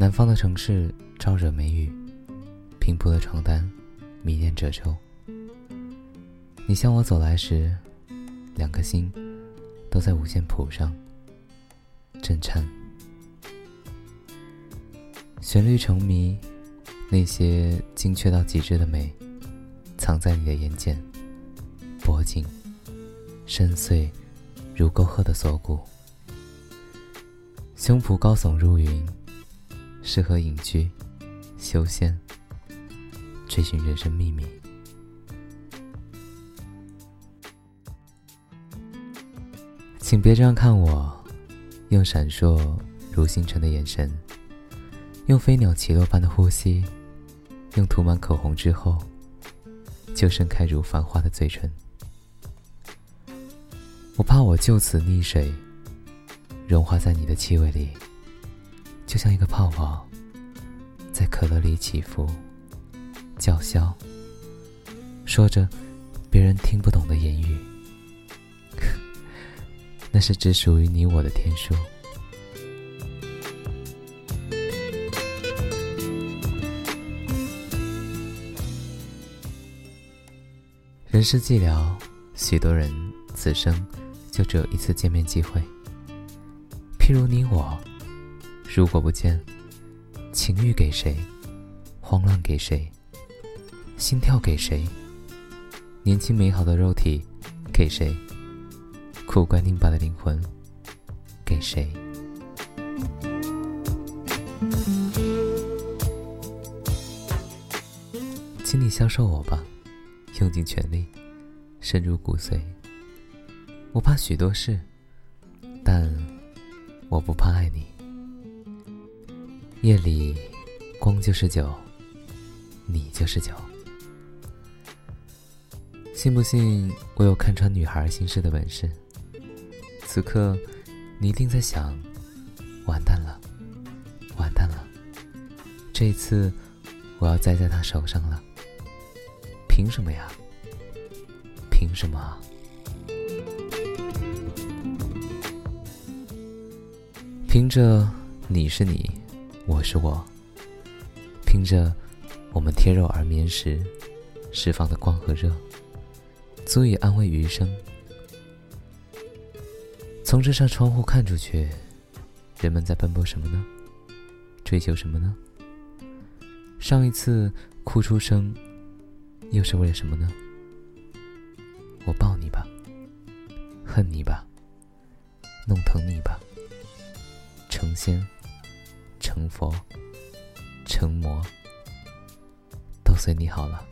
南方的城市招惹梅雨，平铺的床单迷恋褶皱。你向我走来时，两颗心都在五线谱上震颤。旋律成谜，那些精确到极致的美，藏在你的眼睑、脖颈，深邃如沟壑的锁骨。胸脯高耸入云，适合隐居、修仙、追寻人生秘密。请别这样看我，用闪烁如星辰的眼神，用飞鸟起落般的呼吸，用涂满口红之后就盛开如繁花的嘴唇。我怕我就此溺水。融化在你的气味里，就像一个泡泡，在可乐里起伏、叫嚣，说着别人听不懂的言语。那是只属于你我的天书。人世寂寥，许多人此生就只有一次见面机会。譬如你我，如果不见，情欲给谁？慌乱给谁？心跳给谁？年轻美好的肉体给谁？苦乖拧巴的灵魂给谁？请你消受我吧，用尽全力，深入骨髓。我怕许多事，但。我不怕爱你。夜里，光就是酒，你就是酒。信不信我有看穿女孩心事的本事？此刻，你一定在想：完蛋了，完蛋了！这次，我要栽在他手上了。凭什么呀？凭什么？凭着你是你，我是我，凭着我们贴肉而眠时释放的光和热，足以安慰余生。从这扇窗户看出去，人们在奔波什么呢？追求什么呢？上一次哭出声，又是为了什么呢？我抱你吧，恨你吧，弄疼你吧。成仙、成佛成魔都随你好了。